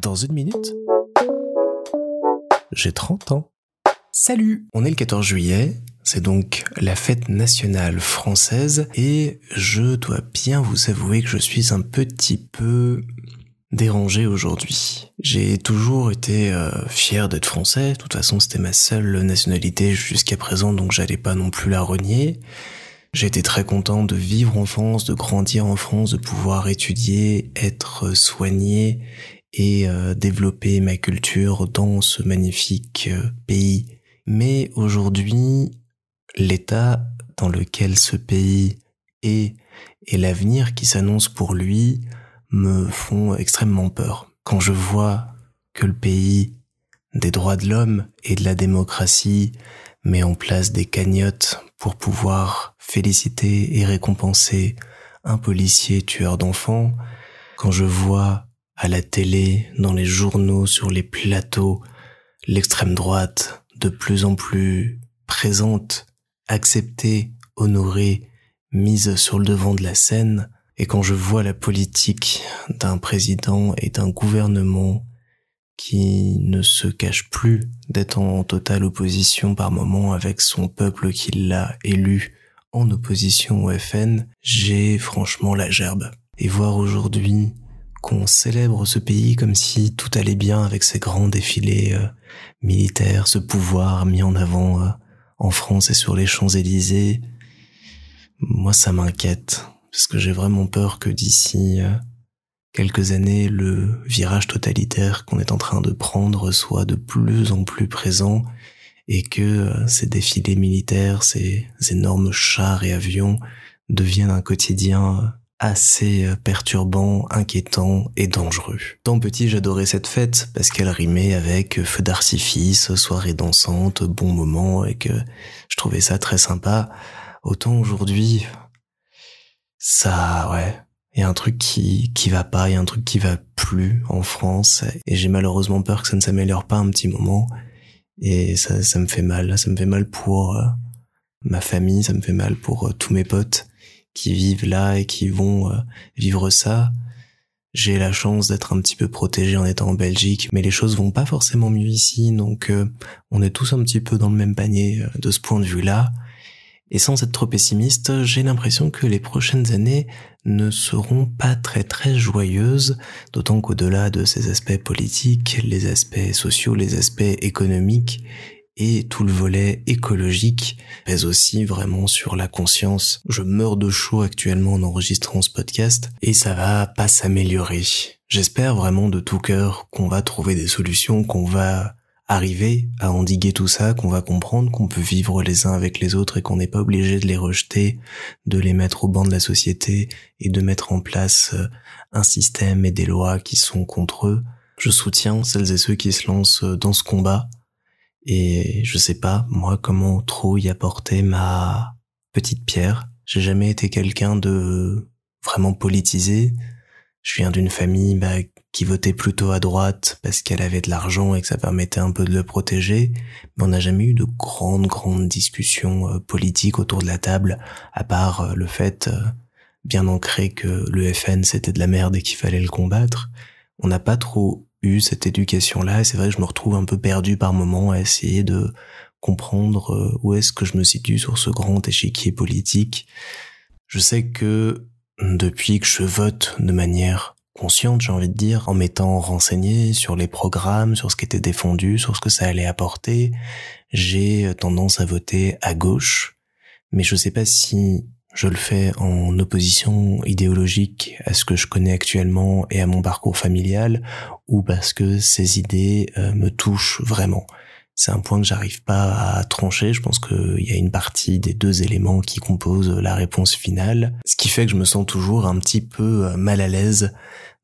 Dans une minute, j'ai 30 ans. Salut On est le 14 juillet, c'est donc la fête nationale française et je dois bien vous avouer que je suis un petit peu dérangé aujourd'hui. J'ai toujours été euh, fier d'être français, de toute façon c'était ma seule nationalité jusqu'à présent donc j'allais pas non plus la renier. Été très content de vivre en France, de grandir en France, de pouvoir étudier, être soigné et euh, développer ma culture dans ce magnifique euh, pays. Mais aujourd'hui, l'état dans lequel ce pays est et l'avenir qui s'annonce pour lui me font extrêmement peur. Quand je vois que le pays des droits de l'homme et de la démocratie met en place des cagnottes pour pouvoir féliciter et récompenser un policier tueur d'enfants, quand je vois à la télé, dans les journaux, sur les plateaux, l'extrême droite de plus en plus présente, acceptée, honorée, mise sur le devant de la scène, et quand je vois la politique d'un président et d'un gouvernement qui ne se cache plus d'être en totale opposition par moment avec son peuple qui l'a élu en opposition au FN, j'ai franchement la gerbe. Et voir aujourd'hui qu'on célèbre ce pays comme si tout allait bien avec ces grands défilés euh, militaires, ce pouvoir mis en avant euh, en France et sur les Champs-Élysées, moi ça m'inquiète parce que j'ai vraiment peur que d'ici euh, quelques années, le virage totalitaire qu'on est en train de prendre soit de plus en plus présent et que euh, ces défilés militaires, ces énormes chars et avions deviennent un quotidien euh, assez perturbant, inquiétant et dangereux. Tant petit, j'adorais cette fête parce qu'elle rimait avec feu d'artifice, soirée dansante, bon moment et que je trouvais ça très sympa. Autant aujourd'hui, ça, ouais, il y a un truc qui qui va pas, il y a un truc qui va plus en France. Et j'ai malheureusement peur que ça ne s'améliore pas un petit moment. Et ça ça me fait mal, ça me fait mal pour euh, ma famille, ça me fait mal pour euh, tous mes potes qui vivent là et qui vont euh, vivre ça. J'ai la chance d'être un petit peu protégé en étant en Belgique, mais les choses vont pas forcément mieux ici, donc on est tous un petit peu dans le même panier de ce point de vue-là. Et sans être trop pessimiste, j'ai l'impression que les prochaines années ne seront pas très très joyeuses, d'autant qu'au-delà de ces aspects politiques, les aspects sociaux, les aspects économiques et tout le volet écologique pèse aussi vraiment sur la conscience. Je meurs de chaud actuellement en enregistrant ce podcast et ça va pas s'améliorer. J'espère vraiment de tout cœur qu'on va trouver des solutions, qu'on va arriver à endiguer tout ça, qu'on va comprendre qu'on peut vivre les uns avec les autres et qu'on n'est pas obligé de les rejeter, de les mettre au banc de la société et de mettre en place euh, un système et des lois qui sont contre eux. Je soutiens celles et ceux qui se lancent euh, dans ce combat et je sais pas, moi, comment trop y apporter ma petite pierre. J'ai jamais été quelqu'un de vraiment politisé. Je viens d'une famille bah, qui votait plutôt à droite parce qu'elle avait de l'argent et que ça permettait un peu de le protéger, mais on n'a jamais eu de grandes, grandes discussions euh, politiques autour de la table, à part euh, le fait euh, bien ancré que le FN c'était de la merde et qu'il fallait le combattre. On n'a pas trop eu cette éducation-là et c'est vrai que je me retrouve un peu perdu par moments à essayer de comprendre où est-ce que je me situe sur ce grand échiquier politique. Je sais que depuis que je vote de manière consciente, j'ai envie de dire, en m'étant renseigné sur les programmes, sur ce qui était défendu, sur ce que ça allait apporter, j'ai tendance à voter à gauche, mais je sais pas si je le fais en opposition idéologique à ce que je connais actuellement et à mon parcours familial, ou parce que ces idées euh, me touchent vraiment. C'est un point que j'arrive pas à trancher. Je pense qu'il y a une partie des deux éléments qui composent la réponse finale. Ce qui fait que je me sens toujours un petit peu euh, mal à l'aise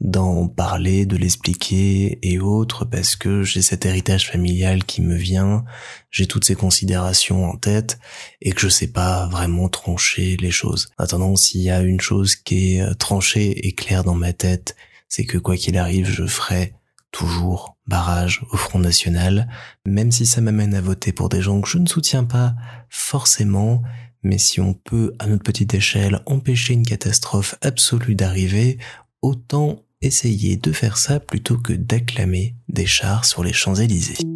d'en parler, de l'expliquer et autres parce que j'ai cet héritage familial qui me vient, j'ai toutes ces considérations en tête et que je sais pas vraiment trancher les choses. Attendant, s'il y a une chose qui est euh, tranchée et claire dans ma tête, c'est que quoi qu'il arrive, je ferai toujours barrage au Front National, même si ça m'amène à voter pour des gens que je ne soutiens pas forcément, mais si on peut, à notre petite échelle, empêcher une catastrophe absolue d'arriver, autant essayez de faire ça plutôt que d'acclamer des chars sur les Champs-Élysées.